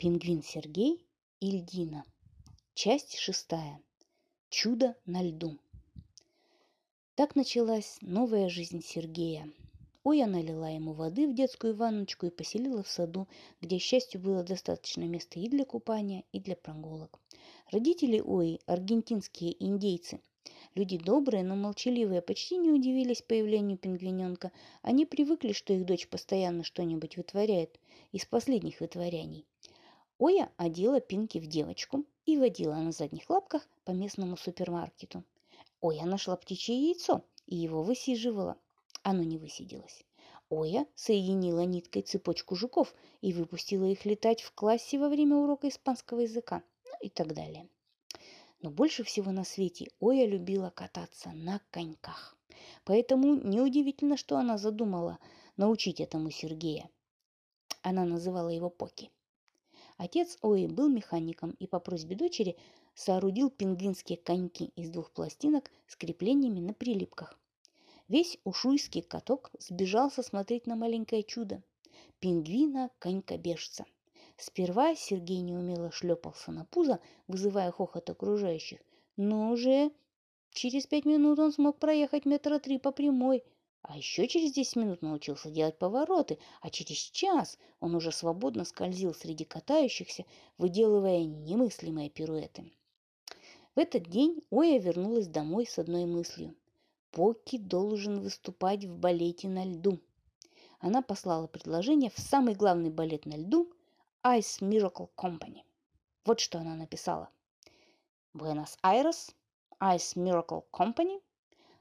Пингвин Сергей и льдина. Часть шестая. Чудо на льду. Так началась новая жизнь Сергея. Оя налила ему воды в детскую ванночку и поселила в саду, где, счастью, было достаточно места и для купания, и для прогулок. Родители Ои – аргентинские индейцы. Люди добрые, но молчаливые, почти не удивились появлению пингвиненка. Они привыкли, что их дочь постоянно что-нибудь вытворяет, из последних вытворяний – Оя одела Пинки в девочку и водила на задних лапках по местному супермаркету. Оя нашла птичье яйцо и его высиживала. Оно не высиделось. Оя соединила ниткой цепочку жуков и выпустила их летать в классе во время урока испанского языка, ну и так далее. Но больше всего на свете Оя любила кататься на коньках. Поэтому неудивительно, что она задумала научить этому Сергея. Она называла его Поки. Отец Ои был механиком и по просьбе дочери соорудил пингвинские коньки из двух пластинок с креплениями на прилипках. Весь ушуйский каток сбежался смотреть на маленькое чудо – пингвина-конькобежца. Сперва Сергей неумело шлепался на пузо, вызывая хохот окружающих, но уже через пять минут он смог проехать метра три по прямой – а еще через 10 минут научился делать повороты, а через час он уже свободно скользил среди катающихся, выделывая немыслимые пируэты. В этот день Оя вернулась домой с одной мыслью. Поки должен выступать в балете на льду. Она послала предложение в самый главный балет на льду Ice Miracle Company. Вот что она написала. Буэнос-Айрес, Ice Miracle Company.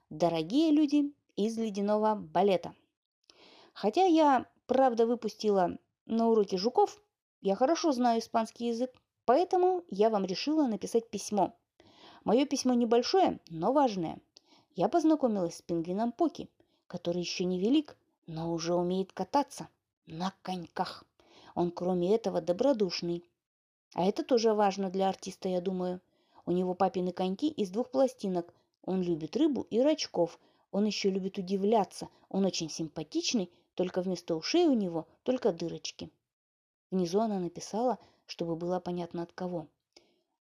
Дорогие люди, из ледяного балета. Хотя я, правда, выпустила на уроке жуков, я хорошо знаю испанский язык, поэтому я вам решила написать письмо. Мое письмо небольшое, но важное. Я познакомилась с пингвином Поки, который еще не велик, но уже умеет кататься на коньках. Он, кроме этого, добродушный. А это тоже важно для артиста, я думаю. У него папины коньки из двух пластинок. Он любит рыбу и рачков, он еще любит удивляться. Он очень симпатичный, только вместо ушей у него только дырочки. Внизу она написала, чтобы было понятно от кого.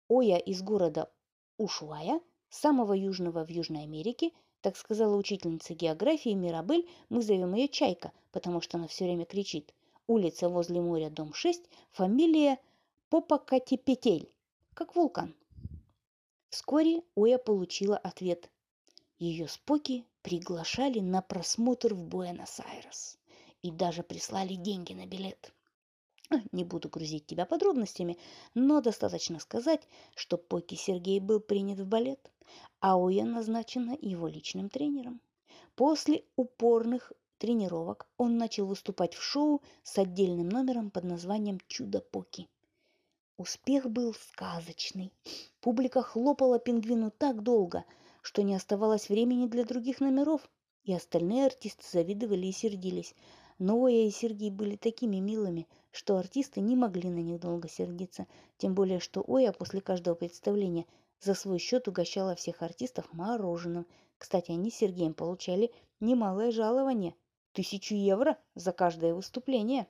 Оя из города Ушуая, самого южного в Южной Америке, так сказала учительница географии Мирабель, мы зовем ее Чайка, потому что она все время кричит. Улица возле моря, дом 6, фамилия Попокатипетель, как вулкан. Вскоре Оя получила ответ. Ее споки приглашали на просмотр в Буэнос-Айрес и даже прислали деньги на билет. Не буду грузить тебя подробностями, но достаточно сказать, что Поки Сергей был принят в балет, а Оя назначена его личным тренером. После упорных тренировок он начал выступать в шоу с отдельным номером под названием «Чудо Поки». Успех был сказочный. Публика хлопала пингвину так долго – что не оставалось времени для других номеров, и остальные артисты завидовали и сердились. Но Оя и Сергей были такими милыми, что артисты не могли на них долго сердиться, тем более что Оя после каждого представления за свой счет угощала всех артистов мороженым. Кстати, они с Сергеем получали немалое жалование – тысячу евро за каждое выступление.